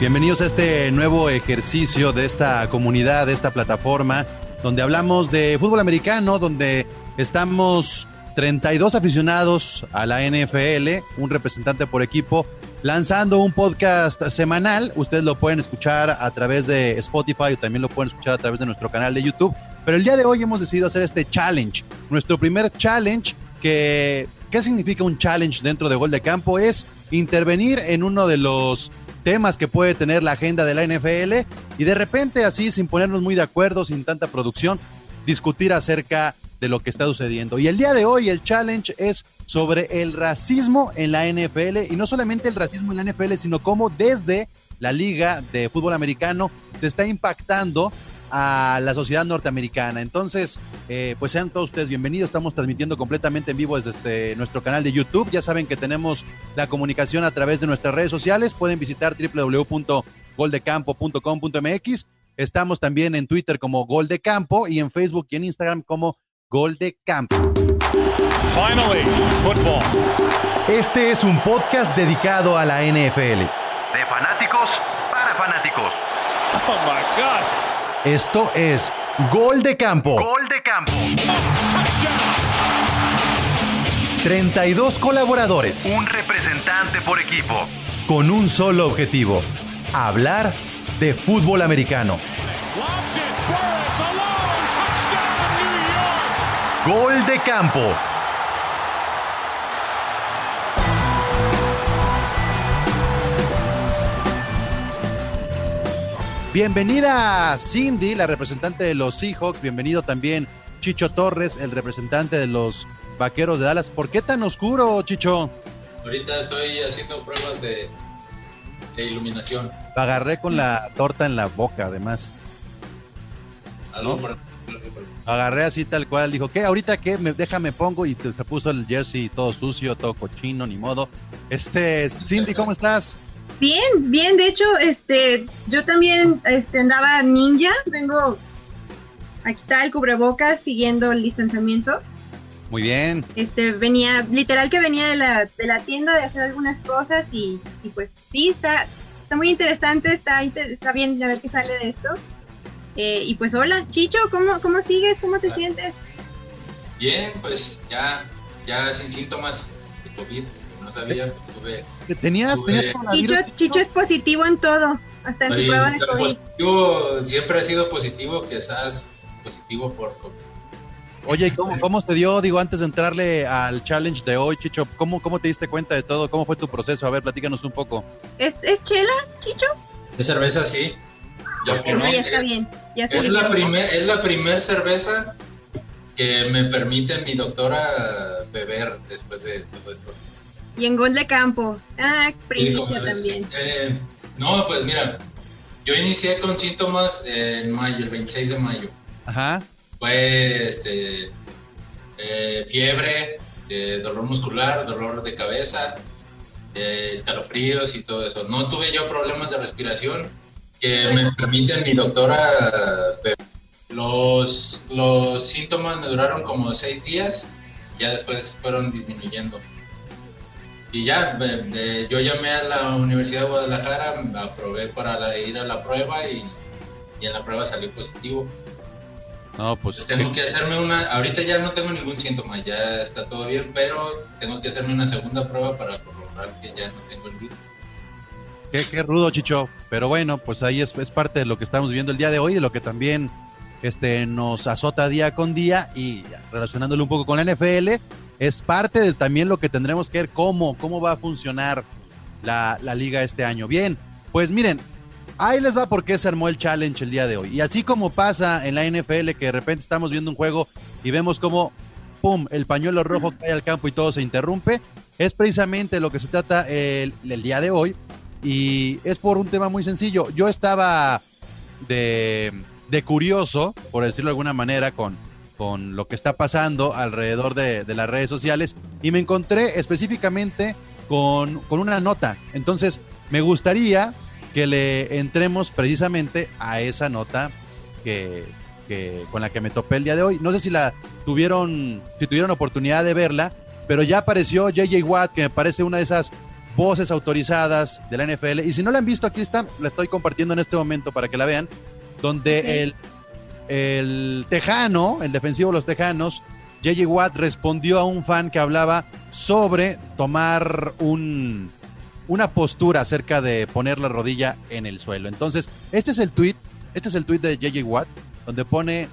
Bienvenidos a este nuevo ejercicio de esta comunidad, de esta plataforma, donde hablamos de fútbol americano, donde estamos 32 aficionados a la NFL, un representante por equipo, lanzando un podcast semanal. Ustedes lo pueden escuchar a través de Spotify o también lo pueden escuchar a través de nuestro canal de YouTube. Pero el día de hoy hemos decidido hacer este challenge, nuestro primer challenge que... ¿Qué significa un challenge dentro de Gol de Campo? Es intervenir en uno de los temas que puede tener la agenda de la NFL y de repente así, sin ponernos muy de acuerdo, sin tanta producción, discutir acerca de lo que está sucediendo. Y el día de hoy el challenge es sobre el racismo en la NFL y no solamente el racismo en la NFL, sino cómo desde la liga de fútbol americano te está impactando a la sociedad norteamericana. Entonces, eh, pues sean todos ustedes bienvenidos. Estamos transmitiendo completamente en vivo desde este, nuestro canal de YouTube. Ya saben que tenemos la comunicación a través de nuestras redes sociales. Pueden visitar www.goldecampo.com.mx. Estamos también en Twitter como Gol de Campo y en Facebook y en Instagram como Gol de Campo. Finally, football. Este es un podcast dedicado a la NFL. De fanáticos para fanáticos. Oh my God. Esto es Gol de Campo. Gol de campo. 32 colaboradores Un representante por equipo. con un solo objetivo. Hablar de fútbol americano. Gol de Campo. Bienvenida Cindy, la representante de los Seahawks. Bienvenido también Chicho Torres, el representante de los Vaqueros de Dallas. ¿Por qué tan oscuro, Chicho? Ahorita estoy haciendo pruebas de, de iluminación. Agarré con la torta en la boca, además. ¿No? agarré así tal cual. Dijo, ¿qué? ¿Ahorita qué? Me, déjame pongo. Y te- se puso el jersey todo sucio, todo cochino, ni modo. Este, Cindy, ¿cómo estás? Bien, bien, de hecho, este, yo también este, andaba ninja, vengo a quitar el cubrebocas siguiendo el distanciamiento. Muy bien. Este, venía, literal que venía de la, de la tienda de hacer algunas cosas y, y pues sí, está, está muy interesante, está, inter- está bien a ver qué sale de esto. Eh, y pues hola, Chicho, ¿cómo, cómo sigues? ¿Cómo te sientes? Bien, pues ya, ya sin síntomas de COVID. Sabía, tuve. ¿Tenías, tenías Chicho? Chicho es positivo en todo, hasta en su Oye, prueba de pero COVID. positivo, siempre ha sido positivo, quizás positivo por COVID. Oye, ¿y cómo, cómo se dio, digo, antes de entrarle al challenge de hoy, Chicho? ¿Cómo, ¿Cómo te diste cuenta de todo? ¿Cómo fue tu proceso? A ver, platícanos un poco. ¿Es, ¿Es chela, Chicho? De cerveza sí. Ya No, ya está es- bien. Ya Es la, primer, es la primer cerveza que me permite mi doctora beber después de todo esto. Y en gol de campo. Ah, primicia también. Eh, no, pues mira, yo inicié con síntomas en mayo, el 26 de mayo. Ajá. Fue este, eh, fiebre, eh, dolor muscular, dolor de cabeza, eh, escalofríos y todo eso. No tuve yo problemas de respiración que me permiten mi doctora. Los, los síntomas me duraron como seis días, ya después fueron disminuyendo. Y ya, yo llamé a la Universidad de Guadalajara, aprobé para la- ir a la prueba y, y en la prueba salió positivo. No, pues. Tengo que hacerme una, ahorita ya no tengo ningún síntoma, ya está todo bien, pero tengo que hacerme una segunda prueba para corroborar que ya no tengo el virus. Qué, qué rudo, Chicho. Pero bueno, pues ahí es, es parte de lo que estamos viviendo el día de hoy, de lo que también este, nos azota día con día y relacionándolo un poco con la NFL, es parte de también lo que tendremos que ver cómo, cómo va a funcionar la, la liga este año. Bien, pues miren, ahí les va por qué se armó el challenge el día de hoy. Y así como pasa en la NFL, que de repente estamos viendo un juego y vemos como, ¡pum!, el pañuelo rojo cae al campo y todo se interrumpe, es precisamente lo que se trata el, el día de hoy. Y es por un tema muy sencillo. Yo estaba de, de curioso, por decirlo de alguna manera, con, con lo que está pasando alrededor de, de las redes sociales y me encontré específicamente con, con una nota. Entonces, me gustaría que le entremos precisamente a esa nota que, que- con la que me topé el día de hoy. No sé si la tuvieron, si tuvieron oportunidad de verla, pero ya apareció JJ Watt, que me parece una de esas voces autorizadas de la NFL. Y si no la han visto, aquí están, la estoy compartiendo en este momento para que la vean, donde el, el tejano, el defensivo de los tejanos, JJ Watt respondió a un fan que hablaba sobre tomar un, una postura acerca de poner la rodilla en el suelo. Entonces, este es el tweet, este es el tweet de JJ Watt, donde pone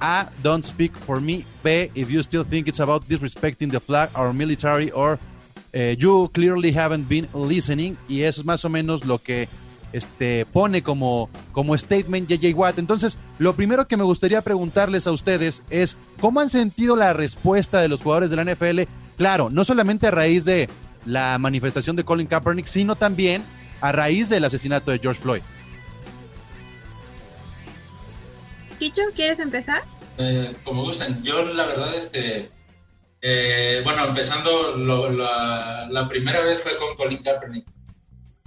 A, don't speak for me. B, if you still think it's about disrespecting the flag or military or eh, you clearly haven't been listening. Y eso es más o menos lo que este, pone como, como statement JJ Watt. Entonces, lo primero que me gustaría preguntarles a ustedes es, ¿cómo han sentido la respuesta de los jugadores de la NFL? Claro, no solamente a raíz de la manifestación de Colin Kaepernick, sino también a raíz del asesinato de George Floyd. Chicho, ¿quieres empezar? Eh, como gusten. Yo, la verdad, este. eh, bueno, empezando, lo- la, la primera vez fue con Colin Kaepernick.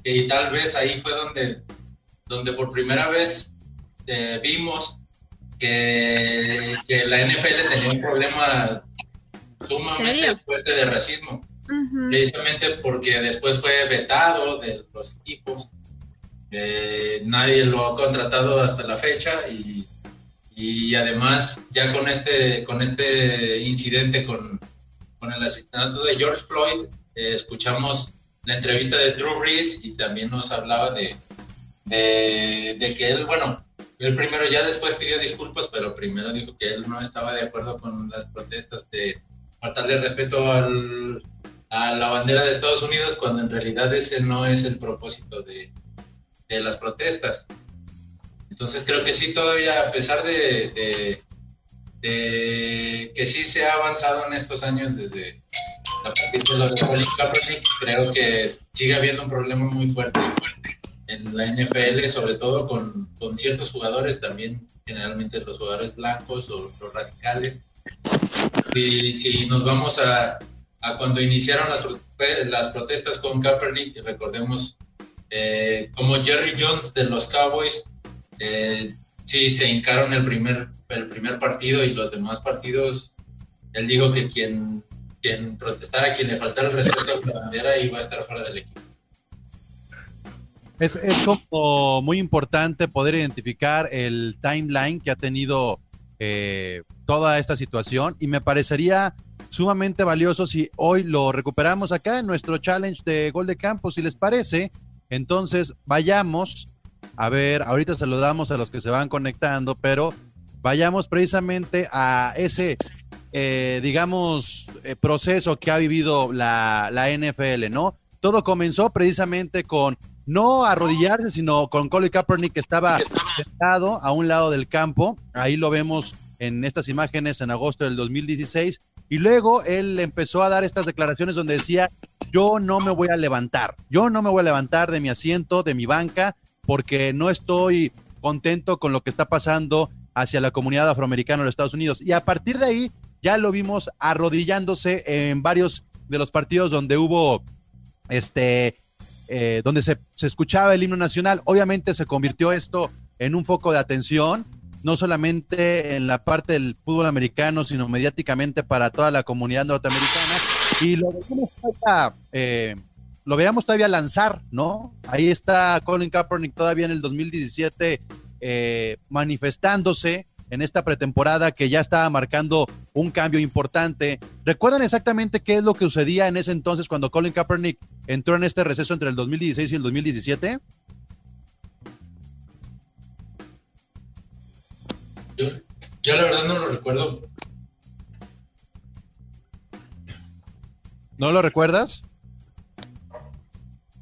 Y tal vez ahí fue donde, donde por primera vez eh, vimos que, que la NFL tenía un problema sumamente fuerte de racismo. Precisamente porque después fue vetado de los equipos. Eh, nadie lo ha contratado hasta la fecha y, y además ya con este, con este incidente con, con el asesinato de George Floyd, eh, escuchamos la entrevista de Drew Brees y también nos hablaba de, de, que él, bueno, él primero ya después pidió disculpas, pero primero dijo que él no estaba de acuerdo con las protestas de faltarle respeto al, a la bandera de Estados Unidos cuando en realidad ese no es el propósito de, de las protestas. Entonces creo que sí, todavía a pesar de- de que sí se ha avanzado en estos años desde a partir de lo de Colin Kaepernick, creo que sigue habiendo un problema muy fuerte en la NFL, sobre todo con, con ciertos jugadores, también generalmente los jugadores blancos o los radicales. Y si nos vamos a, a cuando iniciaron las, las protestas con Kaepernick, recordemos eh, como Jerry Jones de los Cowboys, eh, sí se hincaron el primer, el primer partido y los demás partidos, él dijo que quien, quien protestara, quien le faltara el respeto a la bandera iba a estar fuera del equipo. Es, es como muy importante poder identificar el timeline que ha tenido eh, toda esta situación y me parecería sumamente valioso si hoy lo recuperamos acá en nuestro challenge de gol de campo, si les parece. Entonces vayamos a ver, ahorita saludamos a los que se van conectando, pero vayamos precisamente a ese, eh, digamos, eh, proceso que ha vivido la, la NFL, ¿no? Todo comenzó precisamente con no arrodillarse, sino con Colin Kaepernick que estaba sentado a un lado del campo. Ahí lo vemos en estas imágenes en agosto del 2016. Y luego él empezó a dar estas declaraciones donde decía, yo no me voy a levantar, yo no me voy a levantar de mi asiento, de mi banca, porque no estoy contento con lo que está pasando hacia la comunidad afroamericana de los Estados Unidos. Y a partir de ahí ya lo vimos arrodillándose en varios de los partidos donde hubo este eh, donde se, se, escuchaba el himno nacional. Obviamente se convirtió esto en un foco de atención, no solamente en la parte del fútbol americano, sino mediáticamente para toda la comunidad norteamericana. Y lo veíamos todavía, eh, lo veíamos todavía lanzar, ¿no? Ahí está Colin Kaepernick todavía en el 2017 eh, manifestándose en esta pretemporada que ya estaba marcando un cambio importante. ¿Recuerdan exactamente qué es lo que sucedía en ese entonces cuando Colin Kaepernick entró en este receso entre el 2016 y el 2017? Yo, yo la verdad no lo recuerdo. ¿No lo recuerdas?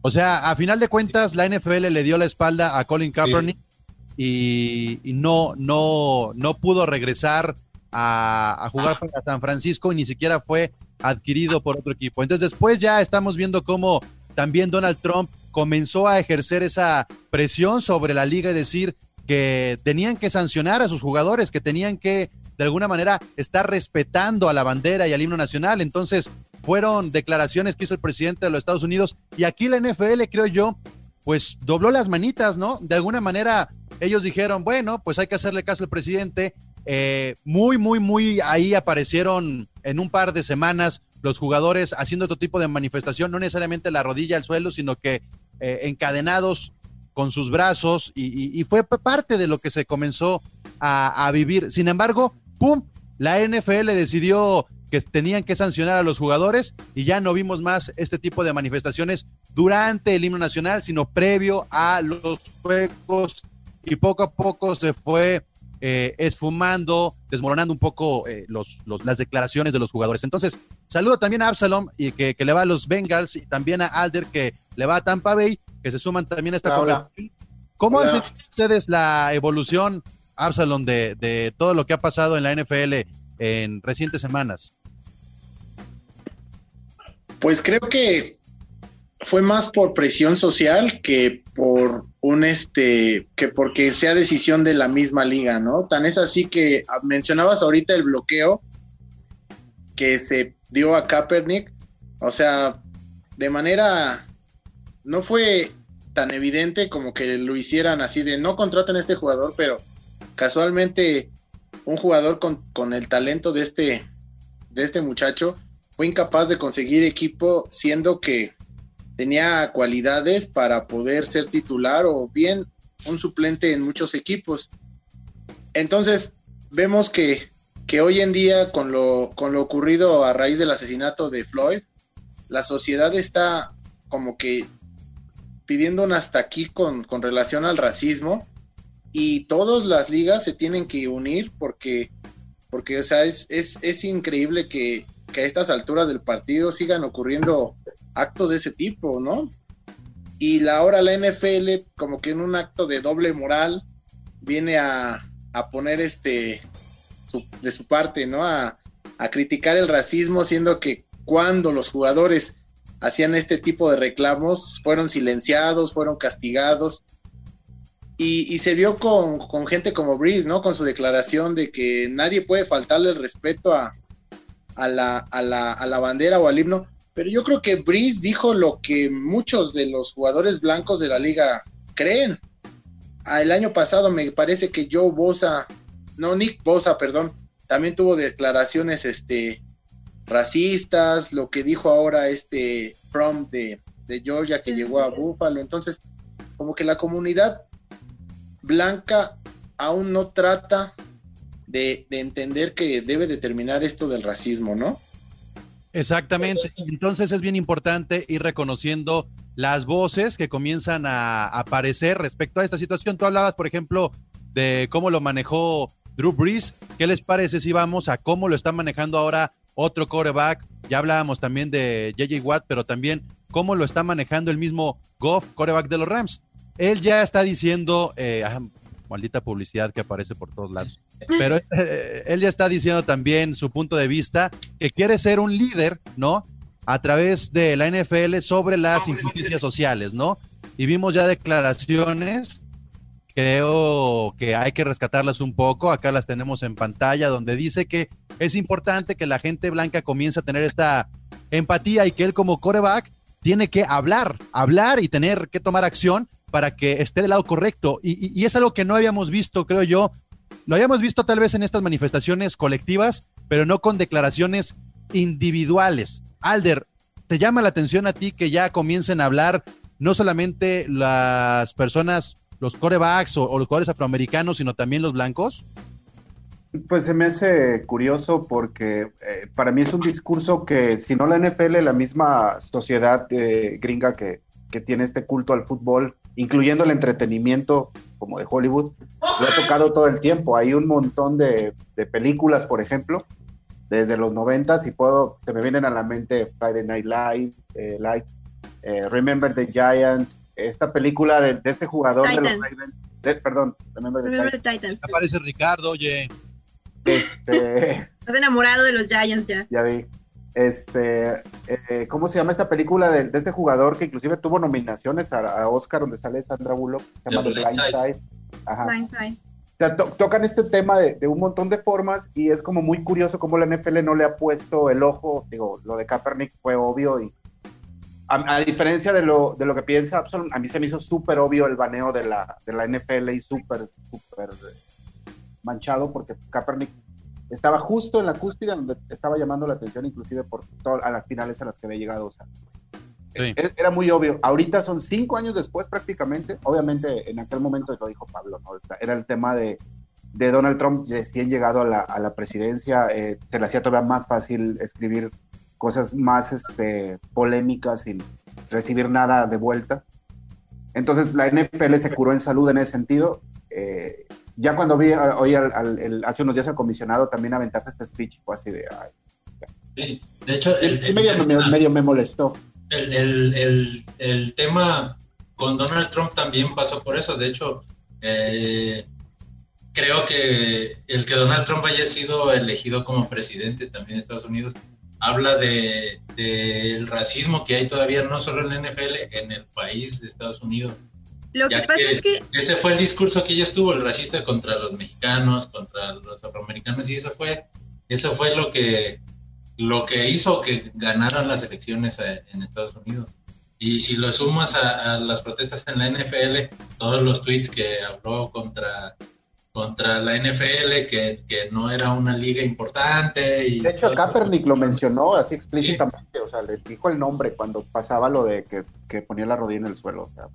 O sea, a final de cuentas, la NFL le dio la espalda a Colin Kaepernick sí. Y, no, no, no pudo regresar a, a, jugar para San Francisco y ni siquiera fue adquirido por otro equipo. Entonces después ya estamos viendo cómo también Donald Trump comenzó a ejercer esa presión sobre la liga y decir que tenían que sancionar a sus jugadores, que tenían que de alguna manera estar respetando a la bandera y al himno nacional. Entonces fueron declaraciones que hizo el presidente de los Estados Unidos y aquí la NFL, creo yo, pues dobló las manitas, ¿no? De alguna manera ellos dijeron, bueno, pues hay que hacerle caso al presidente. Eh, muy, muy, muy ahí aparecieron en un par de semanas los jugadores haciendo otro tipo de manifestación, no necesariamente la rodilla al suelo, sino que eh, encadenados con sus brazos y, fue parte de lo que se comenzó a, a vivir. Sin embargo, ¡pum! La NFL decidió que tenían que sancionar a los jugadores y ya no vimos más este tipo de manifestaciones durante el himno nacional, sino previo a los juegos y poco a poco se fue eh, esfumando, desmoronando un poco eh, los, las declaraciones de los jugadores. Entonces, saludo también a Absalom, y que, le va a los Bengals, y también a Alder, que le va a Tampa Bay, que se suman también a esta Hola. ¿Cómo han sentido ustedes la evolución, Absalom, de, de todo lo que ha pasado en la NFL en recientes semanas? Pues creo que fue más por presión social que por un este que porque sea decisión de la misma liga, ¿no? Tan es así que mencionabas ahorita el bloqueo que se dio a Kaepernick, o sea, de manera no fue tan evidente como que lo hicieran así de no contraten a este jugador, pero casualmente un jugador con, con el talento de este de este muchacho fue incapaz de conseguir equipo siendo que tenía cualidades para poder ser titular o bien un suplente en muchos equipos. Entonces, vemos que, que hoy en día, con lo, con lo ocurrido a raíz del asesinato de Floyd, la sociedad está como que pidiendo un hasta aquí con, con relación al racismo y todas las ligas se tienen que unir porque, porque o sea, es, es, es increíble que, que a estas alturas del partido sigan ocurriendo actos de ese tipo, ¿no? Y la ahora la NFL, como que en un acto de doble moral, viene a, a poner este de su parte, ¿no? A, a, criticar el racismo, siendo que cuando los jugadores hacían este tipo de reclamos, fueron silenciados, fueron castigados. Y, y se vio con, con, gente como Breeze, ¿no? Con su declaración de que nadie puede faltarle el respeto a, a, la, a, la, a la bandera o al himno pero yo creo que Breeze dijo lo que muchos de los jugadores blancos de la liga creen. Ah, el año pasado me parece que Joe Bosa, no, Nick Bosa, perdón, también tuvo declaraciones este, racistas, lo que dijo ahora este From de, de Georgia que llegó a Buffalo. Entonces, como que la comunidad blanca aún no trata de, de entender que debe determinar esto del racismo, ¿no? Exactamente. Entonces es bien importante ir reconociendo las voces que comienzan a aparecer respecto a esta situación. Tú hablabas, por ejemplo, de cómo lo manejó Drew Brees. ¿Qué les parece si vamos a cómo lo está manejando ahora otro coreback? Ya hablábamos también de JJ Watt, pero también cómo lo está manejando el mismo Goff, coreback de los Rams. Él ya está diciendo, eh, maldita publicidad que aparece por todos lados. Pero eh, él ya está diciendo también su punto de vista, que quiere ser un líder, ¿no? A través de la NFL sobre las injusticias sociales, ¿no? Y vimos ya declaraciones, creo que hay que rescatarlas un poco, acá las tenemos en pantalla, donde dice que es importante que la gente blanca comience a tener esta empatía y que él como coreback tiene que hablar, hablar y tener que tomar acción para que esté del lado correcto. Y, es algo que no habíamos visto, creo yo. Lo habíamos visto tal vez en estas manifestaciones colectivas, pero no con declaraciones individuales. Alder, ¿te llama la atención a ti que ya comiencen a hablar no solamente las personas, los corebacks o, o los jugadores afroamericanos, sino también los blancos? Pues se me hace curioso porque eh, para mí es un discurso que, si no la NFL, la misma sociedad eh, gringa que, que, tiene este culto al fútbol, incluyendo el entretenimiento como de Hollywood, lo ha tocado todo el tiempo. Hay un montón de, de películas, por ejemplo, desde los noventas y puedo, se me vienen a la mente Friday Night Live, eh, Light, Remember the Giants, esta película de, de este jugador Titans. de los Ravens, de, perdón, Remember the Remember Titans. the Titans. Aparece Ricardo, oye. Este, Estás enamorado de los Giants ya. ya vi. Este, eh, ¿cómo se llama esta película de, de, este jugador que inclusive tuvo nominaciones a, a Oscar donde sale Sandra Bullock? Se llama The Blind Side. Ajá. Blindside. O sea, to tocan este tema de, de, un montón de formas y es como muy curioso cómo la NFL no le ha puesto el ojo. Digo, lo de Kaepernick fue obvio y a, a diferencia de lo, de lo que piensa Absol, a mí se me hizo súper obvio el baneo de la, de la NFL y súper, súper manchado porque Kaepernick estaba justo en la cúspide donde estaba llamando la atención, inclusive por todas a las finales a las que había llegado. O sea, Sí. e- era muy obvio. Ahorita son cinco años después prácticamente. Obviamente en aquel momento lo dijo Pablo, ¿no? Era el tema de, de Donald Trump recién llegado a la, a la presidencia. eh, se le hacía todavía más fácil escribir cosas más este, polémicas sin recibir nada de vuelta. Entonces la NFL se curó en salud en ese sentido. Eh, ya cuando vi a- hoy al- al- el- hace unos días al comisionado también aventarse este speech, fue así de... ay, Sí, De hecho, el, sí, medio, me- medio me molestó. el, el- el- el tema con Donald Trump también pasó por eso. De hecho, eh, creo que el que Donald Trump haya sido elegido como presidente también de Estados Unidos habla de- del racismo que hay todavía no solo en la NFL, en el país de Estados Unidos. Lo que Ya pasa que- es que Ese fue el discurso que ella estuvo, el racista contra los mexicanos, contra los afroamericanos, y eso fue, eso fue lo que, lo que hizo que ganaran las elecciones eh, en Estados Unidos. Y si lo sumas a, a las protestas en la NFL, todos los tweets que habló contra, contra la NFL, que, que no era una liga importante. Y De hecho, eso. Kaepernick lo mencionó así explícitamente, o sea, le dijo el nombre cuando pasaba lo de que, que ponía la rodilla en el suelo, o sea,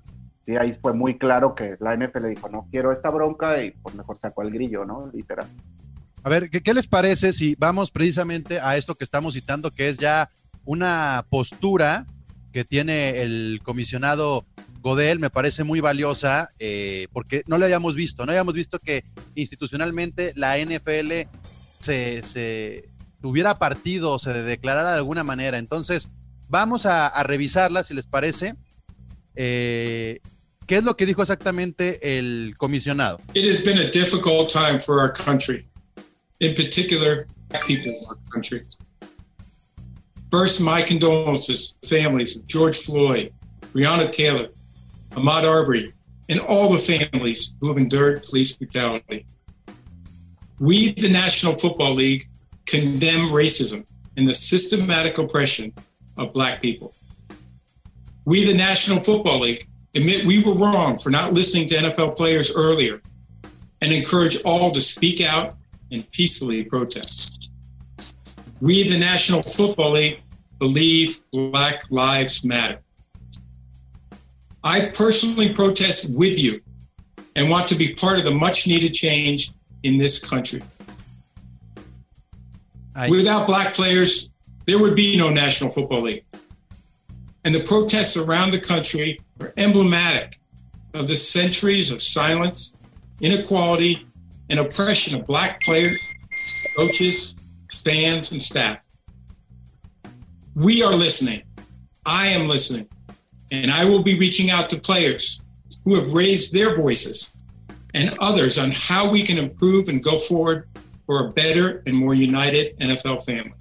sí, ahí fue muy claro que la NFL dijo, no quiero esta bronca y pues mejor sacó al grillo, ¿no? Literal. A ver, ¿qué, qué les parece si vamos precisamente a esto que estamos citando, que es ya una postura que tiene el comisionado Godel? Me parece muy valiosa eh, porque no lo habíamos visto, no habíamos visto que institucionalmente la NFL se, se tuviera partido, se declarara de alguna manera. Entonces, vamos a, a revisarla, si les parece. Eh, ¿Qué es lo que dijo exactamente el comisionado? It has been a difficult time for our country, in particular, black people in our country. First, my condolences to families of George Floyd, Breonna Taylor, Ahmaud Arbery, and all the families who have endured police brutality. We, the National Football League, condemn racism and the systematic oppression of black people. We, the National Football League, admit we were wrong for not listening to NFL players earlier and encourage all to speak out and peacefully protest. We, the National Football League, believe Black Lives Matter. I personally protest with you and want to be part of the much needed change in this country. Ahí. Without black players, there would be no National Football League. And the protests around the country are emblematic of the centuries of silence, inequality, and oppression of black players, coaches, fans, and staff. We are listening. I am listening. And I will be reaching out to players who have raised their voices and others on how we can improve and go forward for a better and more united NFL family.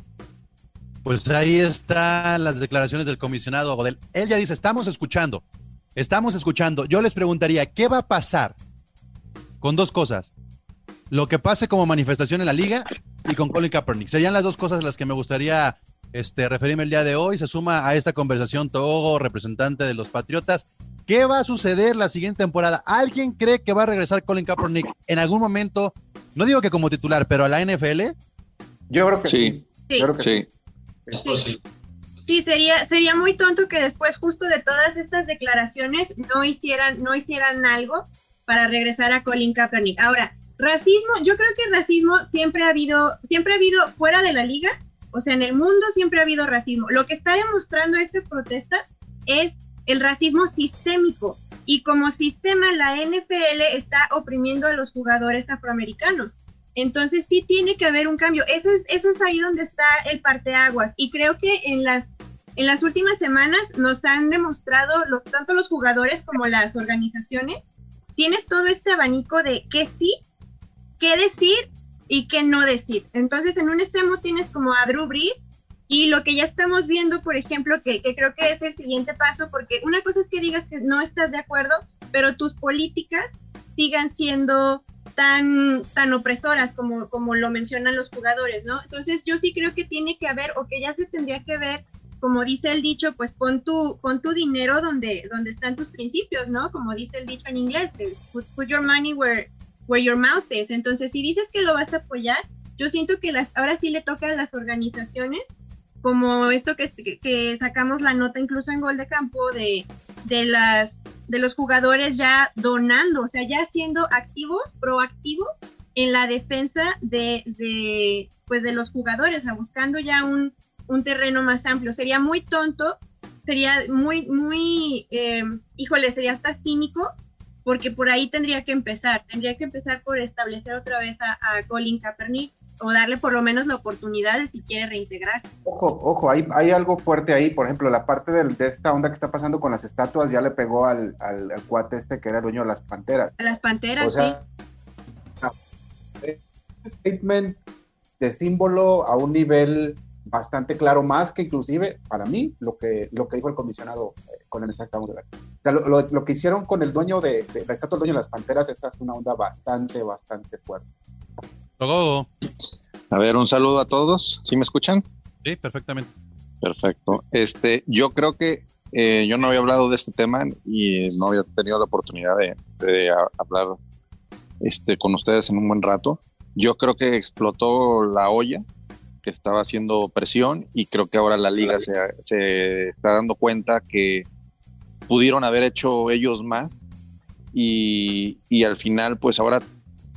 Pues ahí están las declaraciones del comisionado Godel. Él ya dice, estamos escuchando, estamos escuchando. Yo les preguntaría, ¿qué va a pasar con dos cosas? Lo que pase como manifestación en la liga y con Colin Kaepernick. Serían las dos cosas a las que me gustaría este, referirme el día de hoy. Se suma a esta conversación Togo, representante de los Patriotas. ¿Qué va a suceder la siguiente temporada? ¿Alguien cree que va a regresar Colin Kaepernick en algún momento? No digo que como titular, pero a la NFL. Yo creo que sí. Sí, sí, Yo creo que sí. Es posible. Sí, sería, sería muy tonto que después justo de todas estas declaraciones no hicieran, no hicieran algo para regresar a Colin Kaepernick. Ahora, racismo, yo creo que racismo siempre ha habido, siempre ha habido fuera de la liga, o sea, en el mundo siempre ha habido racismo. Lo que está demostrando estas protestas es el racismo sistémico. Y como sistema, la NFL está oprimiendo a los jugadores afroamericanos. Entonces sí tiene que haber un cambio. Eso es, eso es ahí donde está el parteaguas. Y creo que en las, en las últimas semanas nos han demostrado, los, tanto los jugadores como las organizaciones, tienes todo este abanico de qué sí, qué decir y qué no decir. Entonces en un extremo tienes como a Drew Brees y lo que ya estamos viendo, por ejemplo, que, que creo que es el siguiente paso, porque una cosa es que digas que no estás de acuerdo, pero tus políticas sigan siendo tan, tan opresoras como, como lo mencionan los jugadores, ¿no? Entonces yo sí creo que tiene que haber, o que ya se tendría que ver, como dice el dicho, pues pon tu, pon tu dinero donde, donde están tus principios, ¿no? Como dice el dicho en inglés, put, put your money where, where your mouth is. Entonces, si dices que lo vas a apoyar, yo siento que las, ahora sí le toca a las organizaciones, como esto que, que sacamos la nota incluso en Gol de Campo de, de, las, de los jugadores ya donando, o sea, ya siendo activos, proactivos en la defensa de, de pues de los jugadores, o buscando ya un, un terreno más amplio. Sería muy tonto, sería muy, muy, eh, híjole, sería hasta cínico, porque por ahí tendría que empezar, tendría que empezar por establecer otra vez a, Colin Kaepernick o darle por lo menos la oportunidad de si quiere reintegrarse. Ojo, ojo, hay, hay algo fuerte ahí, por ejemplo, la parte de, de, esta onda que está pasando con las estatuas ya le pegó al, al, cuate este que era dueño de las panteras. A las panteras, sí. Statement de símbolo a un nivel bastante claro, más que inclusive para mí lo que, lo que dijo el comisionado eh, con el exacta O sea, lo, lo, que hicieron con el dueño de, la estatua del dueño de las panteras, esa es una onda bastante, bastante fuerte. A ver, un saludo a todos. ¿Sí me escuchan? Sí, perfectamente. Perfecto. Este, yo creo que eh, yo no había hablado de este tema y no había tenido la oportunidad de, de hablar este, con ustedes en un buen rato. Yo creo que explotó la olla que estaba haciendo presión y creo que ahora la liga se, se, está dando cuenta que pudieron haber hecho ellos más y, y, al final pues ahora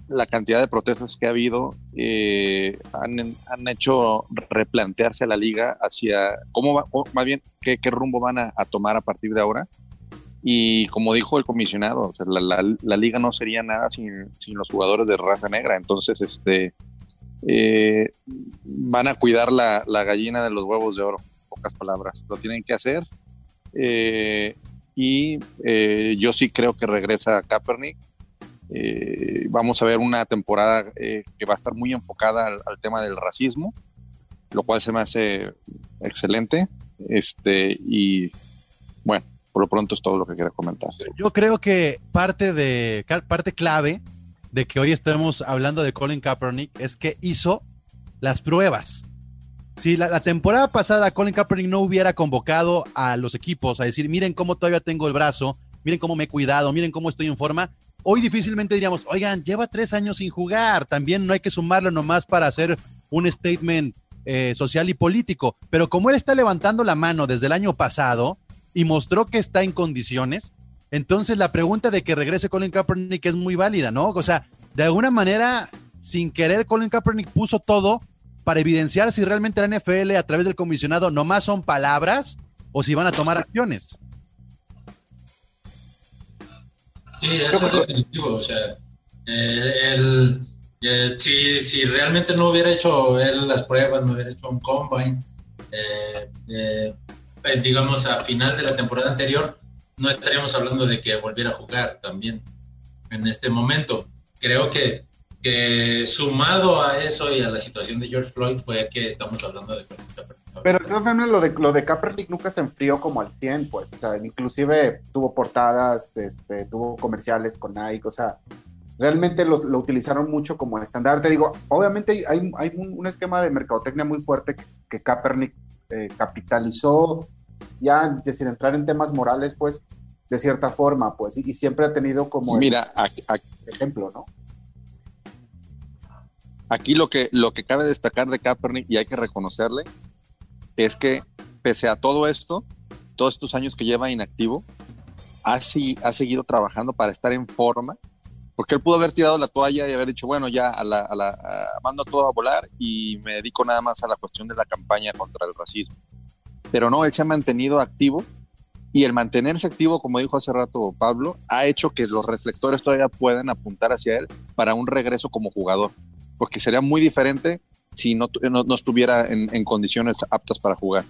la cantidad de protestas que ha habido eh, han, han, hecho replantearse la liga hacia cómo va, más bien qué, qué rumbo van a, a, tomar a partir de ahora. Y como dijo el comisionado la, la, la, liga no sería nada sin, sin los jugadores de raza negra. Entonces este eh, van a cuidar la, gallina de los huevos de oro, pocas palabras. Lo tienen que hacer. Eh, y eh, yo sí creo que regresa Kaepernick. vamos a ver una temporada que va a estar muy enfocada al, tema del racismo, lo cual se me hace excelente. Este, y bueno, por lo pronto es todo lo que quiero comentar. Yo creo que parte de parte clave de que hoy estemos hablando de Colin Kaepernick es que hizo las pruebas. Si la, temporada pasada Colin Kaepernick no hubiera convocado a los equipos a decir, miren cómo todavía tengo el brazo, miren cómo me he cuidado, miren cómo estoy en forma, hoy difícilmente diríamos, oigan, lleva tres años sin jugar, también no hay que sumarlo nomás para hacer un statement eh, social y político, pero como él está levantando la mano desde el año pasado y mostró que está en condiciones, entonces la pregunta de que regrese Colin Kaepernick es muy válida, ¿no? O sea, de alguna manera, sin querer, Colin Kaepernick puso todo para evidenciar si realmente la NFL a través del comisionado nomás son palabras o si van a tomar acciones. Sí, eso es definitivo. O sea, eh, eh, si, realmente no hubiera hecho él las pruebas, no hubiera hecho un combine, eh, digamos a final de la temporada anterior, no estaríamos hablando de que volviera a jugar también en este momento. Creo que, sumado a eso y a la situación de George Floyd fue que estamos hablando de Pero lo de, lo de Kaepernick nunca se enfrió como al 100, pues. O sea, inclusive tuvo portadas, este, tuvo comerciales con Nike, o realmente lo, utilizaron mucho como estándar. Te digo, obviamente hay, hay un, esquema de mercadotecnia muy fuerte que, que Kaepernick eh, capitalizó ya sin entrar en temas morales, pues, de cierta forma, pues, y, siempre ha tenido como Mira, ejemplo, ¿no? Aquí lo que, lo que cabe destacar de Kaepernick, y hay que reconocerle, es que pese a todo esto, todos estos años que lleva inactivo, ha, ha seguido trabajando para estar en forma, porque él pudo haber tirado la toalla y haber dicho, bueno, ya a la, a mando todo a volar y me dedico nada más a la cuestión de la campaña contra el racismo pero no, él se ha mantenido activo y el mantenerse activo, como dijo hace rato Pablo, ha hecho que los reflectores todavía puedan apuntar hacia él para un regreso como jugador, porque sería muy diferente si no, no, estuviera en, en, condiciones aptas para jugar.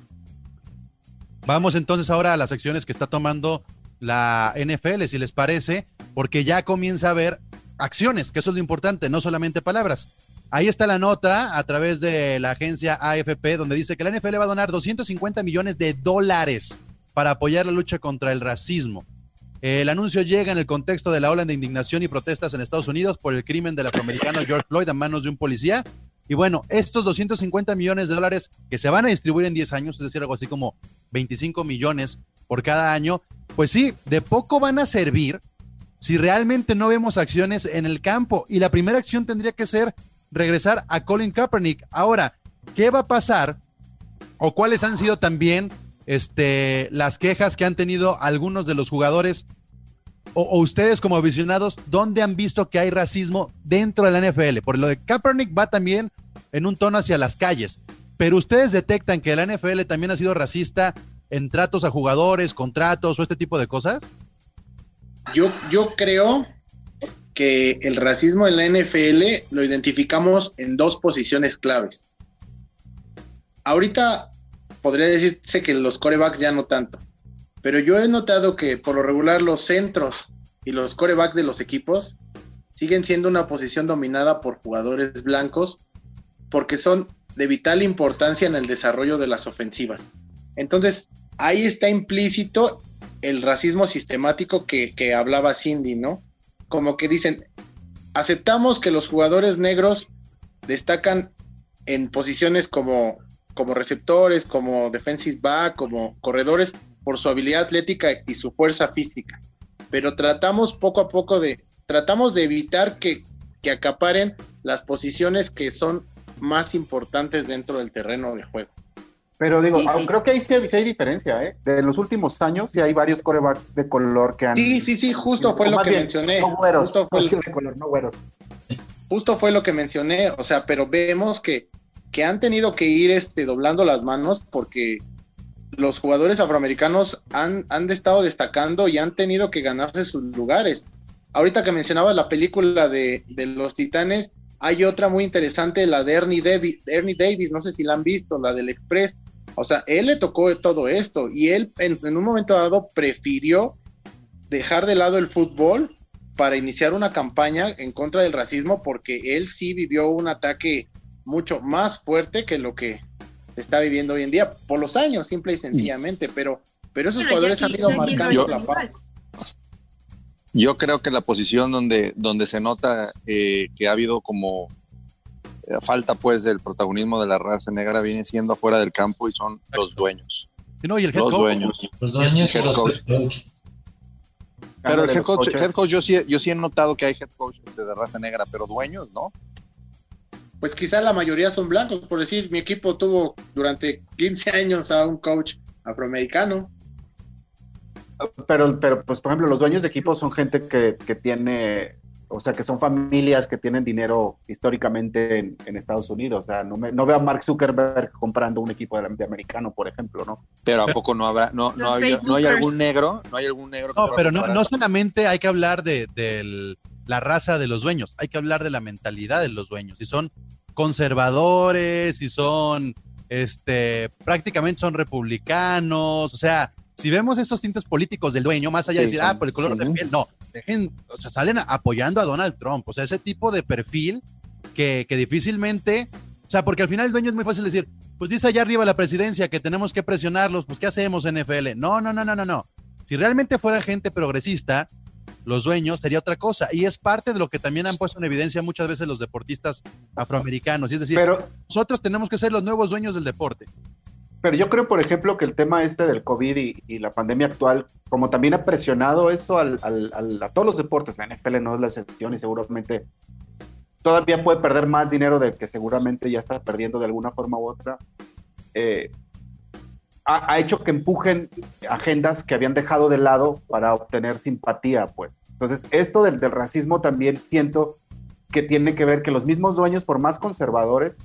Vamos entonces ahora a las secciones que está tomando la NFL, si les parece, porque ya comienza a haber acciones, que eso es lo importante, no solamente palabras. Ahí está la nota a través de la agencia AFP, donde dice que la NFL va a donar 250 millones de dólares para apoyar la lucha contra el racismo. El anuncio llega en el contexto de la ola de indignación y protestas en Estados Unidos por el crimen del afroamericano George Floyd a manos de un policía. Y bueno, estos 250 millones de dólares que se van a distribuir en 10 años, es decir, algo así como 25 millones por cada año, pues sí, de poco van a servir si realmente no vemos acciones en el campo. Y la primera acción tendría que ser regresar a Colin Kaepernick. Ahora, ¿qué va a pasar? ¿O cuáles han sido también este, las quejas que han tenido algunos de los jugadores o, ustedes como aficionados, ¿dónde han visto que hay racismo dentro de la NFL? Por lo de Kaepernick va también en un tono hacia las calles, pero ustedes detectan que la NFL también ha sido racista en tratos a jugadores, contratos o este tipo de cosas? Yo, yo creo que el racismo en la NFL lo identificamos en dos posiciones claves. Ahorita podría decirse que los corebacks ya no tanto, pero yo he notado que por lo regular los centros y los corebacks de los equipos siguen siendo una posición dominada por jugadores blancos porque son de vital importancia en el desarrollo de las ofensivas. Entonces, ahí está implícito el racismo sistemático que, que hablaba Cindy, ¿no? Como que dicen, aceptamos que los jugadores negros destacan en posiciones como, como receptores, como defensive back, como corredores, por su habilidad atlética y su fuerza física. Pero tratamos poco a poco de, tratamos de evitar que, que acaparen las posiciones que son más importantes dentro del terreno de juego. Pero digo, Y- y- creo que ahí sí, sí hay diferencia, ¿eh? De los últimos años sí hay varios corebacks de color que han... Sí, sí, sí, justo fue O lo que bien, mencioné. No güeros, Justo fue, no, sí, de color, no güeros. justo fue lo que mencioné, o sea, pero vemos que, que han tenido que ir este, doblando las manos porque los jugadores afroamericanos han, han estado destacando y han tenido que ganarse sus lugares. Ahorita que mencionabas la película de, de los Titanes, hay otra muy interesante, la de Ernie Davis, Ernie Davis, no sé si la han visto, la del Express. O sea, él le tocó todo esto y él en, en un momento dado prefirió dejar de lado el fútbol para iniciar una campaña en contra del racismo porque él sí vivió un ataque mucho más fuerte que lo que está viviendo hoy en día por los años simple y sencillamente pero pero esos Pero jugadores han ido marcando la igual. Yo creo que la posición donde, donde se nota eh, que ha habido como falta pues del protagonismo de la raza negra viene siendo afuera del campo y son los dueños. No, y el head Los coach. dueños. Los dueños Head los coach. head coach. Pero el head coach, head coach yo, sí, yo sí he notado que hay head coach de raza negra, pero dueños, ¿no? pues quizá la mayoría son blancos por decir mi equipo tuvo durante 15 años a un coach afroamericano Pero, pero, pues, por ejemplo, los dueños de equipos son gente que, que tiene, o sea, que son familias que tienen dinero históricamente en, en Estados Unidos. O sea, no, me- no veo a Mark Zuckerberg comprando un equipo de, de americano, por ejemplo, ¿no? Pero a poco no habrá, no, hay algún negro, no hay algún negro. que No, pero no, no solamente hay que hablar de, de la raza de los dueños, hay que hablar de la mentalidad de los dueños. Si son conservadores, si son, este, prácticamente son republicanos, o sea, si vemos esos tintes políticos del dueño, más allá de Sí, decir, son- ah, por el color de sí. piel, no, dejen, o sea, salen apoyando a Donald Trump, o sea, ese tipo de perfil que, que difícilmente, o sea, porque al final el dueño es muy fácil decir, pues dice allá arriba la presidencia que tenemos que presionarlos, pues ¿qué hacemos NFL? No, no, no, no, no, no. Si realmente fuera gente progresista, los dueños sería otra cosa. Y es parte de lo que también han puesto en evidencia muchas veces los deportistas afroamericanos. Y es decir, Pero, nosotros tenemos que ser los nuevos dueños del deporte. Pero yo creo, por ejemplo, que el tema este del COVID y, y la pandemia actual, como también ha presionado eso al, al- al- a todos los deportes, la NFL no es la excepción y seguramente todavía puede perder más dinero del que seguramente ya está perdiendo de alguna forma u otra. eh, ha, ha hecho que empujen agendas que habían dejado de lado para obtener simpatía, pues. Entonces, esto del, del racismo también siento que tiene que ver que los mismos dueños, por más conservadores,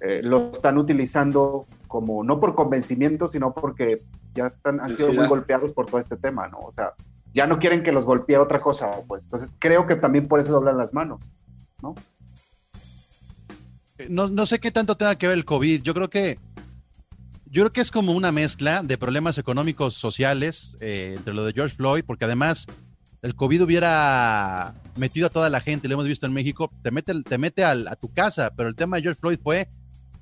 eh, lo están utilizando como no por convencimiento, sino porque ya están, han sido muy golpeados por todo este tema, ¿no? O sea, ya no quieren que los golpee otra cosa, pues. Entonces, creo que también por eso doblan las manos, ¿no? No, no sé qué tanto tenga que ver el COVID. Yo creo que yo creo que es como una mezcla de problemas económicos sociales eh, entre lo de George Floyd, porque además el COVID hubiera metido a toda la gente, lo hemos visto en México, te mete, te mete al- a tu casa, pero el tema de George Floyd fue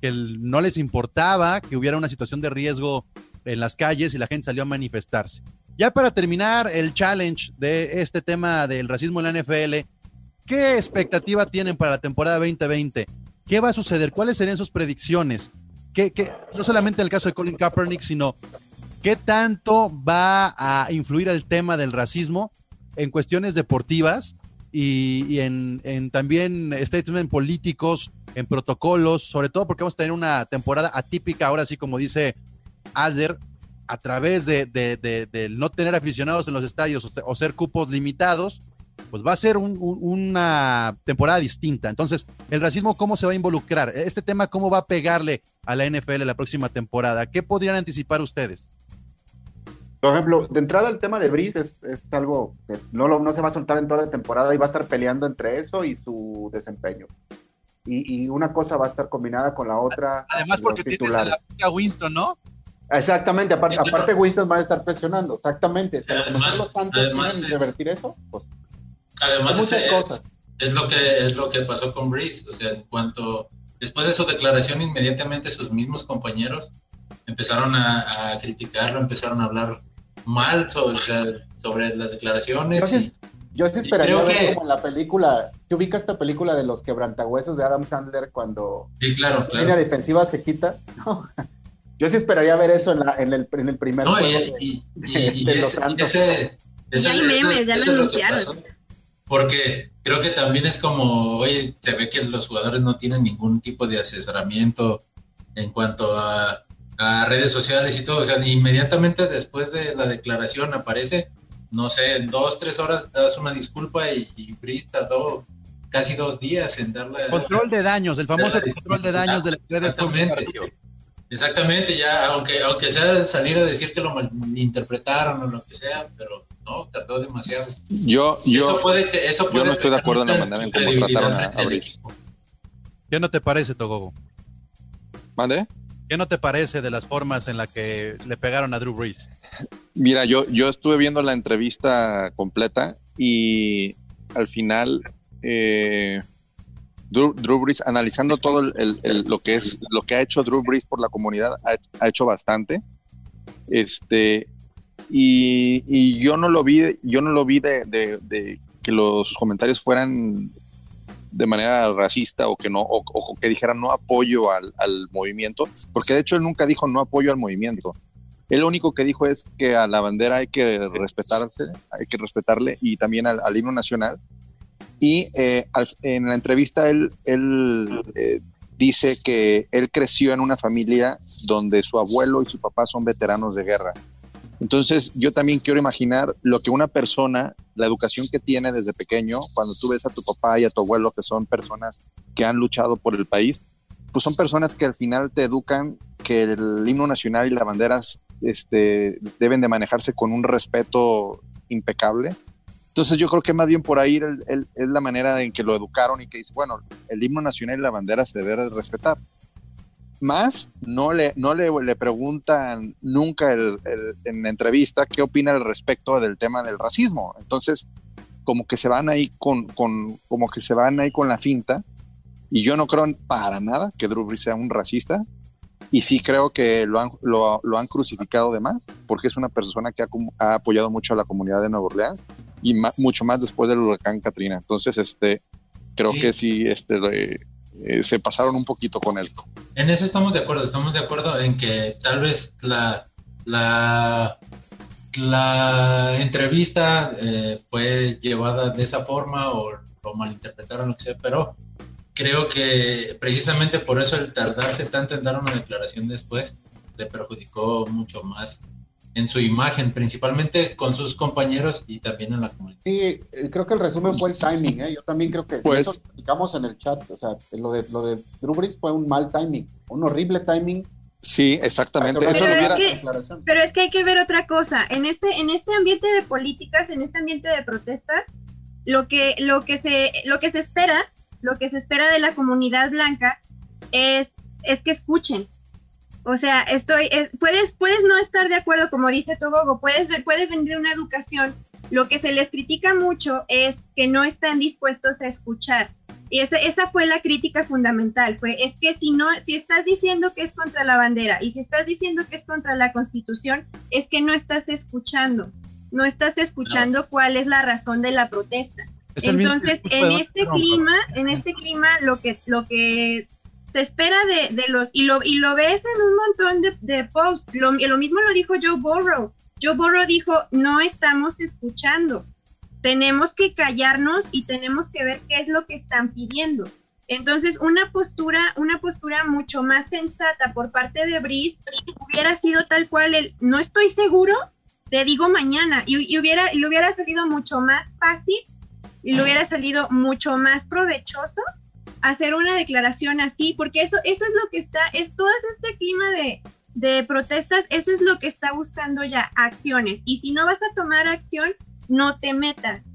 que no les importaba que hubiera una situación de riesgo en las calles y la gente salió a manifestarse. Ya para terminar el challenge de este tema del racismo en la NFL, ¿qué expectativa tienen para la temporada 2020? ¿Qué va a suceder? ¿Cuáles serían sus predicciones? ¿Qué, qué- no solamente en el caso de Colin Kaepernick, sino qué tanto va a influir el tema del racismo en cuestiones deportivas y, en, también statements políticos, en protocolos, sobre todo porque vamos a tener una temporada atípica, ahora sí, como dice Alder, a través de, no tener aficionados en los estadios o, ser cupos limitados, pues va a ser un- una temporada distinta. Entonces, el racismo, ¿cómo se va a involucrar? Este tema, ¿cómo va a pegarle a la NFL la próxima temporada? ¿Qué podrían anticipar ustedes? Por ejemplo, de entrada el tema de Brice es, es algo que no, lo- no se va a soltar en toda la temporada y va a estar peleando entre eso y su desempeño. Y, y una cosa va a estar combinada con la otra. Además, porque tienes a la a Winston, ¿no? Exactamente, aparte, claro. aparte Winston van a estar presionando, exactamente. Si Además- los Santos además es- revertir eso, pues Además, muchas es, cosas. es lo que es lo que pasó con Breeze. O sea, en cuanto después de su declaración, inmediatamente sus mismos compañeros empezaron a, a criticarlo, empezaron a hablar mal sobre, las declaraciones. Yo sí, y- yo sí esperaría ver que- como en la película, ¿te ubica esta película de los quebrantahuesos de Adam Sandler cuando sí, claro, la claro. línea defensiva se quita? No. Yo sí esperaría ver eso en, la- en, el, en el primer No, juego y, de- y- de- y- y de los Santos. ese- Ya hay es- memes, ya lo anunciaron. Porque creo que también es como, oye, se ve que los jugadores no tienen ningún tipo de asesoramiento en cuanto a, a redes sociales y todo. O sea, inmediatamente después de la declaración aparece, no sé, en dos, tres horas das una disculpa y, y Brice tardó casi dos días en darle... Control de daños, el famoso control de daños de las redes Exactamente. Exactamente, ya, aunque, aunque sea salir a decir que lo malinterpretaron o lo que sea, pero no, tardó demasiado. Yo, yo, eso puede que, eso yo no estoy de acuerdo en la manera en cómo trataron a- a Brice. ¿Qué no te parece, Togogo? ¿Mande? ¿Qué no te parece de las formas en las que le pegaron a Drew Brees? Mira, yo, yo estuve viendo la entrevista completa y al final eh, Drew, Brees, analizando todo lo que es lo que ha hecho Drew Brees por la comunidad, ha, hecho bastante. Este y, y yo no lo vi, yo no lo vi de que los comentarios fueran de manera racista o que no, o, que dijeran no apoyo al, al movimiento, porque de hecho él nunca dijo no apoyo al movimiento. Él lo único que dijo es que a la bandera hay que respetarse, hay que respetarle y también al, himno nacional. Y eh, en la entrevista él, él eh, dice que él creció en una familia donde su abuelo y su papá son veteranos de guerra. Entonces yo también quiero imaginar lo que una persona, la educación que tiene desde pequeño, cuando tú ves a tu papá y a tu abuelo, que son personas que han luchado por el país, pues son personas que al final te educan que el himno nacional y las banderas este, deben de manejarse con un respeto impecable. Entonces yo creo que más bien por ahí es la manera en que lo educaron y que dice, bueno, el himno nacional y la bandera se debe de respetar. Más, no le, no le, le preguntan nunca el- el- en la entrevista qué opina al respecto del tema del racismo. Entonces, como que se van ahí con, con, como que se van ahí con la finta. Y yo no creo para nada que Drew Brees sea un racista. Y sí creo que lo han, lo, lo han crucificado de más, porque es una persona que ha, apoyado mucho a la comunidad de Nueva Orleans y ma- mucho más después del huracán Katrina. Entonces, este, creo Sí. que sí, este, eh, se pasaron un poquito con él. En eso estamos de acuerdo, estamos de acuerdo en que tal vez la, la, la entrevista eh, fue llevada de esa forma o lo malinterpretaron, lo que sea, pero creo que precisamente por eso el tardarse tanto en dar una declaración después le perjudicó mucho más en su imagen, principalmente con sus compañeros y también en la comunidad. Sí, eh, creo que el resumen fue el timing, ¿eh? Yo también creo que Pues- eso explicamos en el chat, o sea, lo de, lo de Drew Brees fue un mal timing, un horrible timing. Sí, exactamente. Eso Pero es que- declaración. Pero es que hay que ver otra cosa. En este, en este ambiente de políticas, en este ambiente de protestas, lo que, lo que se, lo que se espera, lo que se espera de la comunidad blanca es, es que escuchen. O sea, estoy, es- puedes, puedes no estar de acuerdo, como dice Togogo, puedes, ver- puedes venir una educación. Lo que se les critica mucho es que no están dispuestos a escuchar. Y esa, esa fue la crítica fundamental, fue, es que si no, si estás diciendo que es contra la bandera y si estás diciendo que es contra la constitución, es que no estás escuchando, no estás escuchando cuál es la razón de la protesta. Es Entonces, en de este clima, en este clima, lo que, lo que se espera de, los, y lo, ves en un montón de, de posts, lo, lo mismo lo dijo Joe Burrow. Joe Burrow dijo, no estamos escuchando. tenemos que callarnos y tenemos que ver qué es lo que están pidiendo. Entonces, una postura, una postura mucho más sensata por parte de Brice hubiera sido tal cual el no estoy seguro, te digo mañana, y, y hubiera, le hubiera salido mucho más fácil y le hubiera salido mucho más provechoso hacer una declaración así, porque eso, eso es lo que está, es todo este clima de, de protestas, eso es lo que está buscando ya, acciones. Y si no vas a tomar acción, no te metas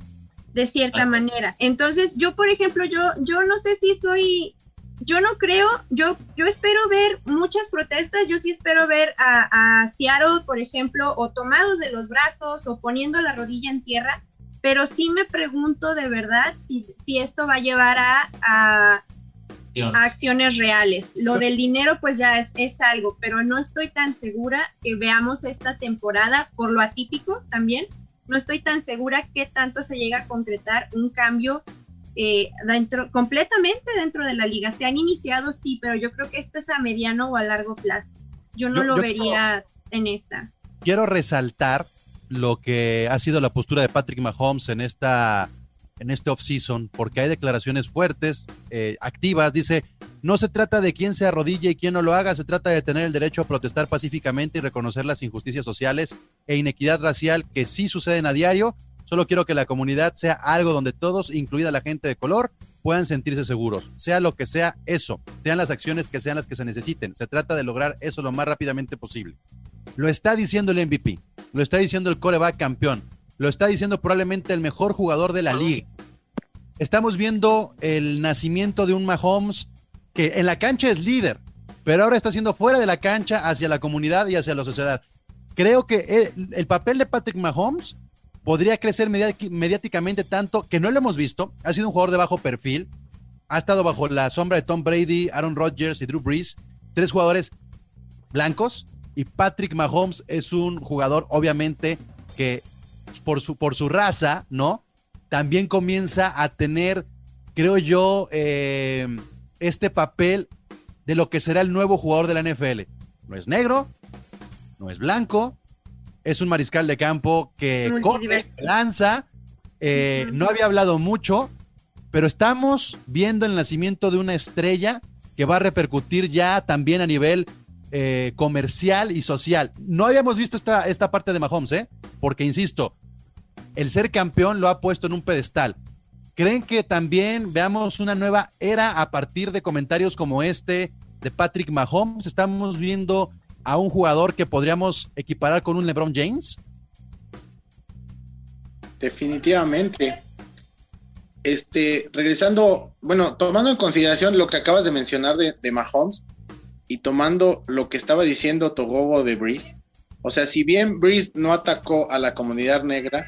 de cierta manera. Entonces, yo, por ejemplo, yo, yo no sé si soy, yo no creo, yo, yo espero ver muchas protestas, yo sí espero ver a, a Seattle, por ejemplo, o tomados de los brazos o poniendo la rodilla en tierra, pero sí me pregunto de verdad si, si esto va a llevar a, a, a acciones reales. Lo del dinero pues ya es, es, algo, pero no estoy tan segura que veamos esta temporada por lo atípico también. No estoy tan segura que tanto se llega a concretar un cambio eh, dentro, completamente dentro de la liga. Se han iniciado, sí, pero yo creo que esto es a mediano o a largo plazo. Yo no yo, lo yo vería en esta. Quiero resaltar lo que ha sido la postura de Patrick Mahomes en esta en este offseason, porque hay declaraciones fuertes, eh, activas. Dice: No se trata de quién se arrodille y quién no lo haga, se trata de tener el derecho a protestar pacíficamente y reconocer las injusticias sociales e inequidad racial que sí suceden a diario. Solo quiero que la comunidad sea algo donde todos, incluida la gente de color, puedan sentirse seguros. Sea lo que sea eso, sean las acciones que sean las que se necesiten. Se trata de lograr eso lo más rápidamente posible. Lo está diciendo el MVP, lo está diciendo el coreback campeón, lo está diciendo probablemente el mejor jugador de la liga. Estamos viendo el nacimiento de un Mahomes que en la cancha es líder, pero ahora está siendo fuera de la cancha hacia la comunidad y hacia la sociedad. Creo que el, el papel de Patrick Mahomes podría crecer mediáticamente tanto que no lo hemos visto. Ha sido un jugador de bajo perfil, ha estado bajo la sombra de Tom Brady, Aaron Rodgers y Drew Brees, tres jugadores blancos, y Patrick Mahomes es un jugador, obviamente, que por su, por su raza, ¿no? También comienza a tener, creo yo, eh, este papel de lo que será el nuevo jugador de la NFL. No es negro, no es blanco, es un mariscal de campo que corre, lanza, eh, no había hablado mucho, pero estamos viendo el nacimiento de una estrella que va a repercutir ya también a nivel eh, comercial y social. No habíamos visto esta, esta parte de Mahomes, ¿eh? Porque, insisto, el ser campeón lo ha puesto en un pedestal. ¿Creen que también veamos una nueva era a partir de comentarios como este de Patrick Mahomes? Estamos viendo a un jugador que podríamos equiparar con un LeBron James. Definitivamente. Este, regresando, bueno, tomando en consideración lo que acabas de mencionar de, de Mahomes, y tomando lo que estaba diciendo Togobo de Breeze, o sea, si bien Breeze no atacó a la comunidad negra,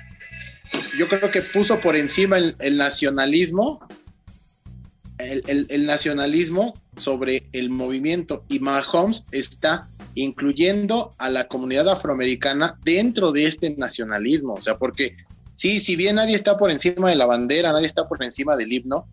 yo creo que puso por encima el, nacionalismo, el, el, nacionalismo sobre el movimiento y Mahomes está incluyendo a la comunidad afroamericana dentro de este nacionalismo, o sea, porque sí, si bien nadie está por encima de la bandera, nadie está por encima del himno,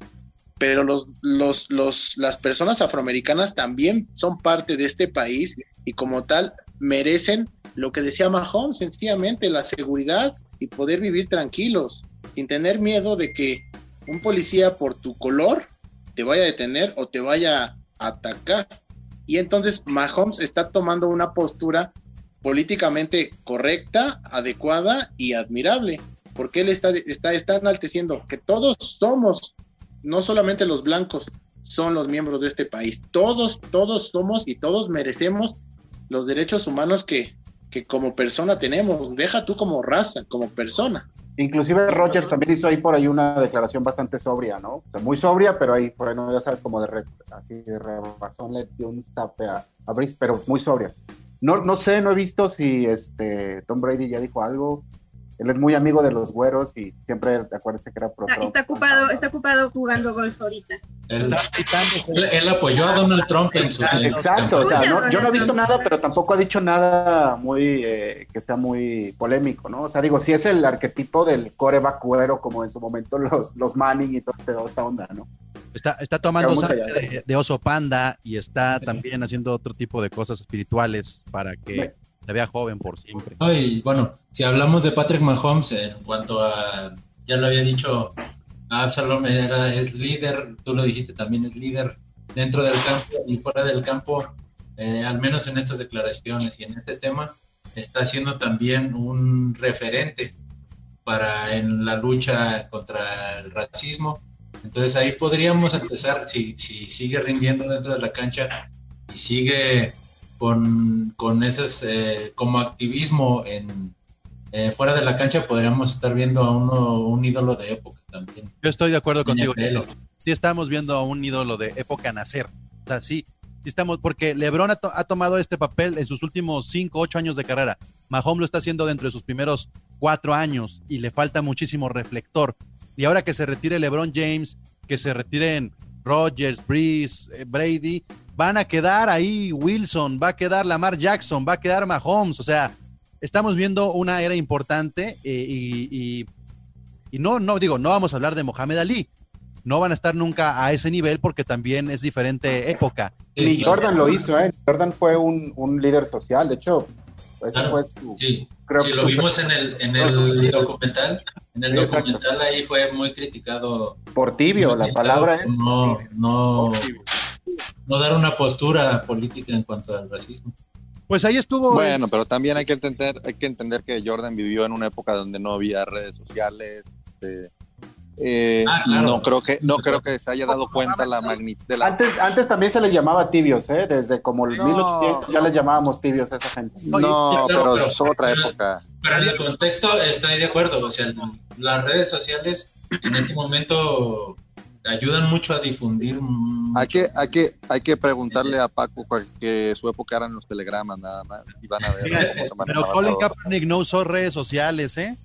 pero los, los, los, las personas afroamericanas también son parte de este país y como tal merecen lo que decía Mahomes, sencillamente la seguridad y poder vivir tranquilos, sin tener miedo de que un policía por tu color te vaya a detener o te vaya a atacar. Y entonces Mahomes está tomando una postura políticamente correcta, adecuada y admirable, porque él está, está, está enalteciendo que todos somos no solamente los blancos son los miembros de este país, todos, todos somos y todos merecemos los derechos humanos que, que como persona tenemos, deja tú como raza, como persona. Inclusive Rogers también hizo ahí por ahí una declaración bastante sobria, ¿no? Muy sobria, pero ahí fue, ¿no? ya sabes, como de así de rebasón le dio un zape a, a Brice, pero muy sobria. No, no sé, no he visto si este Tom Brady ya dijo algo, él es muy amigo de los güeros y siempre acuérdese que era pro, está, está ocupado está ocupado jugando golf ahorita. Él, él, él apoyó a Donald Trump en sus exacto o sea no, yo no he visto nada pero tampoco ha dicho nada muy eh, que sea muy polémico no o sea digo si es el arquetipo del coreback cuero como en su momento los los Manning y toda esta onda no Está, está tomando de, de, oso panda y está también haciendo otro tipo de cosas espirituales para que se vea joven por siempre. Y bueno, si hablamos de Patrick Mahomes en cuanto a ya lo había dicho Absalom, era, es líder, tú lo dijiste también, es líder dentro del campo y fuera del campo, eh, al menos en estas declaraciones y en este tema, está siendo también un referente para en la lucha contra el racismo. Entonces ahí podríamos empezar, si, si sigue rindiendo dentro de la cancha y sigue con, con ese como activismo en, eh, fuera de la cancha, podríamos estar viendo a uno, un ídolo de época también. Yo estoy de acuerdo contigo. Sí estamos viendo a un ídolo de época nacer. O sea, sí, estamos, porque LeBron ha, ha, tomado este papel en sus últimos 5, 8 años de carrera. Mahomes lo está haciendo dentro de sus primeros 4 años y le falta muchísimo reflector. Y ahora que se retire LeBron James, que se retiren Rodgers, Breeze, eh, Brady, van a quedar ahí Wilson, va a quedar Lamar Jackson, va a quedar Mahomes. O sea, estamos viendo una era importante eh, y, y, y, no, no digo, no vamos a hablar de Mohamed Ali. No van a estar nunca a ese nivel porque también es diferente época. Ni Jordan lo hizo, ¿eh? Jordan fue un, un líder social, de hecho, eso Claro, fue su, sí, creo sí, que lo su- vimos en el, en el documental. En el Sí, exacto. documental ahí fue muy criticado. por tibio, la palabra es no, tibio. no, Por tibio. No dar una postura política en cuanto al racismo. Pues ahí estuvo. Bueno, pero también hay que entender, hay que entender que Jordan vivió en una época donde no había redes sociales. este, eh, Ah, claro. No creo que, no creo que se haya dado cuenta la magnitud de la. Antes, antes también se les llamaba tibios, ¿eh? Desde como el No. 1800 ya les llamábamos tibios a esa gente. No, pero pero- es otra época. Pero en el contexto estoy de acuerdo. O sea, las redes sociales en este momento ayudan mucho a difundir. Hay que, hay que, hay que preguntarle a Paco cuál- que su época eran los telegramas nada más y van a ver cómo se Pero Colin. Kaepernick no usó redes sociales, ¿eh?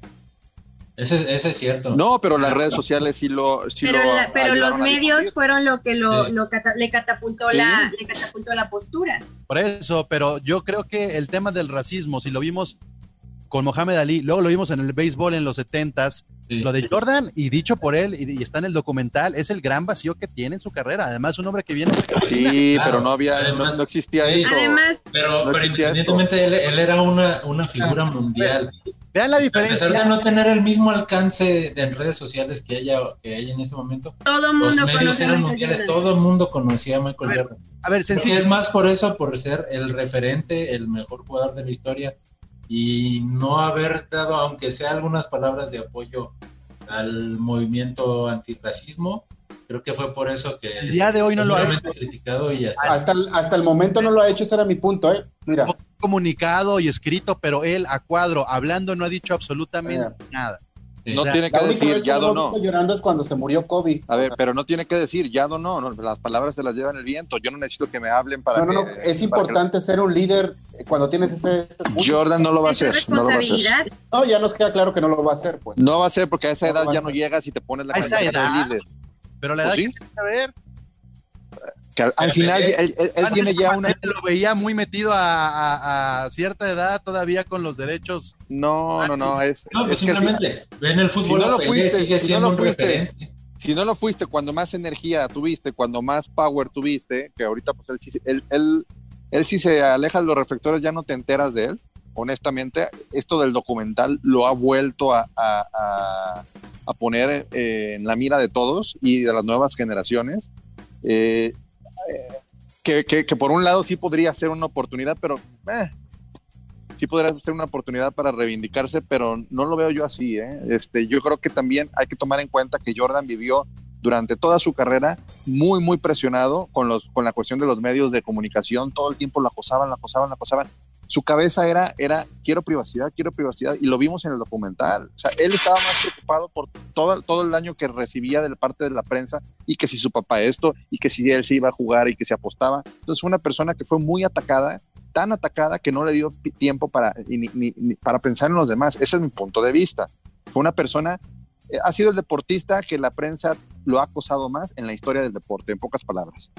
Ese, es- ese es cierto. No, pero las redes sociales sí lo, sí pero lo la- pero los medios fueron lo que lo, Sí. lo cata- le catapultó Sí. la le catapultó la postura. Por eso, pero yo creo que el tema del racismo, si lo vimos con Mohamed Ali, luego lo vimos en el béisbol en los 70s, Sí. lo de Jordan, y dicho por él, y, y está en el documental, es el gran vacío que tiene en su carrera. Además, un hombre que viene. Sí, Claro. pero no había, no, Además, no existía sí. eso. Además, Pero, No pero independientemente, él, él era una, una figura mundial. Vean la A pesar de diferencia. no tener el mismo alcance de en redes sociales que haya que hay en este momento, todo el los mundo medios conoce a eran Michael mundiales, Jordan. todo el mundo conocía a Michael Jordan. A ver, sencillo. es más por eso, por ser el referente, el mejor jugador de la historia y no haber dado, aunque sea algunas palabras de apoyo al movimiento antirracismo. Creo que fue por eso que El día de hoy no lo ha criticado y hasta Hasta el, hasta el momento no lo ha hecho, ese era mi punto, ¿eh? Mira, comunicado y escrito, pero él a cuadro, hablando, no ha dicho absolutamente nada. No O sea, tiene que decir, que ya no donó. visto llorando es cuando se murió Kobe. A ver, pero no tiene que decir, ya donó, no, las palabras se las llevan el viento. Yo no necesito que me hablen para No, no, no, que- es que- importante ser un líder cuando tienes ese... Jordan no lo va a hacer, no lo va a hacer. No, ya nos queda claro que no lo va a hacer, pues. No va a ser porque a esa No edad ya no llegas y te pones la A esa camiseta de edad. líder. Pero la edad Pues sí. que que ver. Que al, al final él, él- él tiene ya una... Lo veía muy metido a, a- a cierta edad todavía con los derechos. No, no, no. Es, No, pues es que si- simplemente ven el fútbol, si no lo fuiste, sigue si no lo fuiste, si no lo fuiste cuando más energía tuviste, cuando más power tuviste, que ahorita pues él sí, él, él, él sí se aleja de los reflectores, ya no te enteras de él. Honestamente, esto del documental lo ha vuelto a, a- a- a poner eh, en la mira de todos y de las nuevas generaciones. Eh, que, que- que por un lado sí podría ser una oportunidad, pero eh, sí podría ser una oportunidad para reivindicarse, pero no lo veo yo así. ¿eh? Este, yo creo que también hay que tomar en cuenta que Jordan vivió durante toda su carrera muy, muy presionado con, los, con la cuestión de los medios de comunicación. Todo el tiempo lo acosaban, lo acosaban, lo acosaban. Su cabeza era, era, quiero privacidad, quiero privacidad, y lo vimos en el documental. O sea, él estaba más preocupado por todo, todo el daño que recibía de parte de la prensa y que si su papá esto, y que si él se iba a jugar y que se apostaba. Entonces fue una persona que fue muy atacada, tan atacada que no le dio tiempo para, ni- ni- ni para pensar en los demás. Ese es mi punto de vista. Fue una persona, eh, ha sido el deportista que la prensa lo ha acosado más en la historia del deporte, en pocas palabras.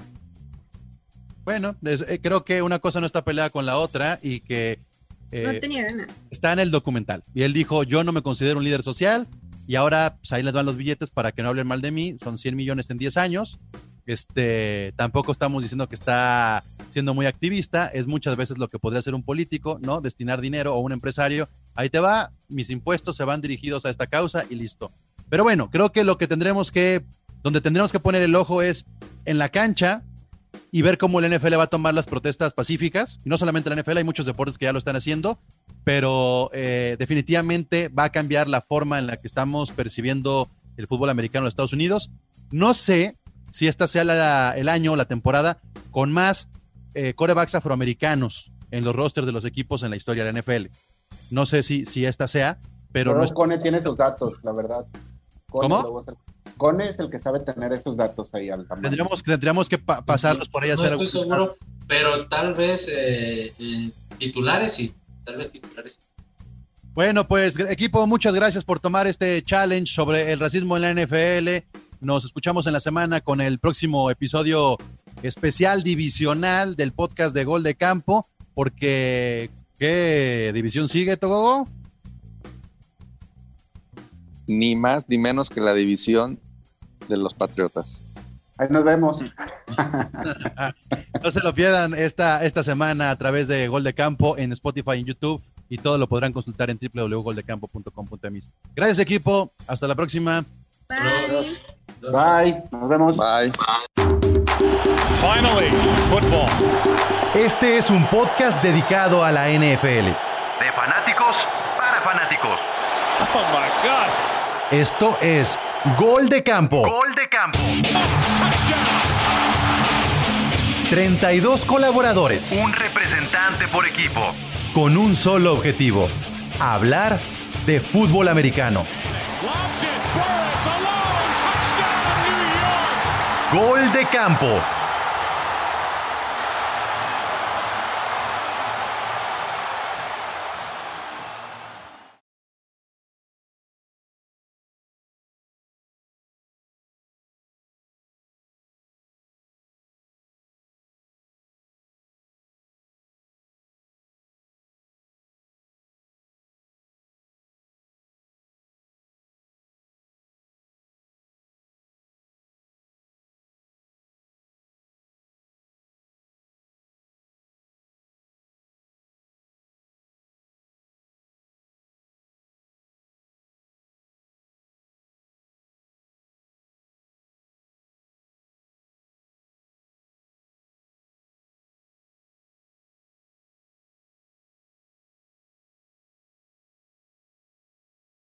Bueno, es- eh, creo que una cosa no está peleada con la otra y que eh, no tenía ganas. está en el documental. Y él dijo, yo no me considero un líder social y ahora pues, ahí les van los billetes para que no hablen mal de mí. Son 100 millones en 10 años. Este, tampoco estamos diciendo que está siendo muy activista. Es muchas veces lo que podría ser un político, ¿no? Destinar dinero o un empresario. Ahí te va, mis impuestos se van dirigidos a esta causa y listo. Pero bueno, creo que lo que tendremos que, donde tendremos que poner el ojo es en la cancha y ver cómo el NFL va a tomar las protestas pacíficas. Y no solamente la NFL, hay muchos deportes que ya lo están haciendo, pero eh, definitivamente va a cambiar la forma en la que estamos percibiendo el fútbol americano en los Estados Unidos. No sé si esta sea la- el año o la temporada con más eh, corebacks afroamericanos en los rosters de los equipos en la historia de la NFL. No sé si, si esta sea, pero Pero no es- Cone tiene esos datos, la verdad. Cone ¿Cómo? Luego es el- Cone es el que sabe tener esos datos ahí al tamaño. tendríamos, tendríamos que pa- pasarlos por ahí a No hacer estoy algún- seguro, pero tal vez eh, eh, titulares sí. Tal vez titulares sí. Bueno, pues equipo, muchas gracias por tomar este challenge sobre el racismo en la NFL. Nos escuchamos en la semana con el próximo episodio especial divisional del podcast de Gol de Campo, porque ¿qué división sigue, Togogo? Ni más ni menos que la división de los Patriotas. Ahí nos vemos. No se lo pierdan esta, esta semana a través de Gol de Campo en Spotify y en YouTube y todo lo podrán consultar en www.goldecampo.com.mx. Gracias equipo, hasta la próxima. Bye. Bye, nos vemos. Bye. Finally, football. Este es un podcast dedicado a la NFL. De fanáticos para fanáticos. Oh my God. Esto es Gol de Campo. Gol de campo. Touchdown. 32 colaboradores Un representante por equipo. con un solo objetivo. Hablar de fútbol americano. Gol de Campo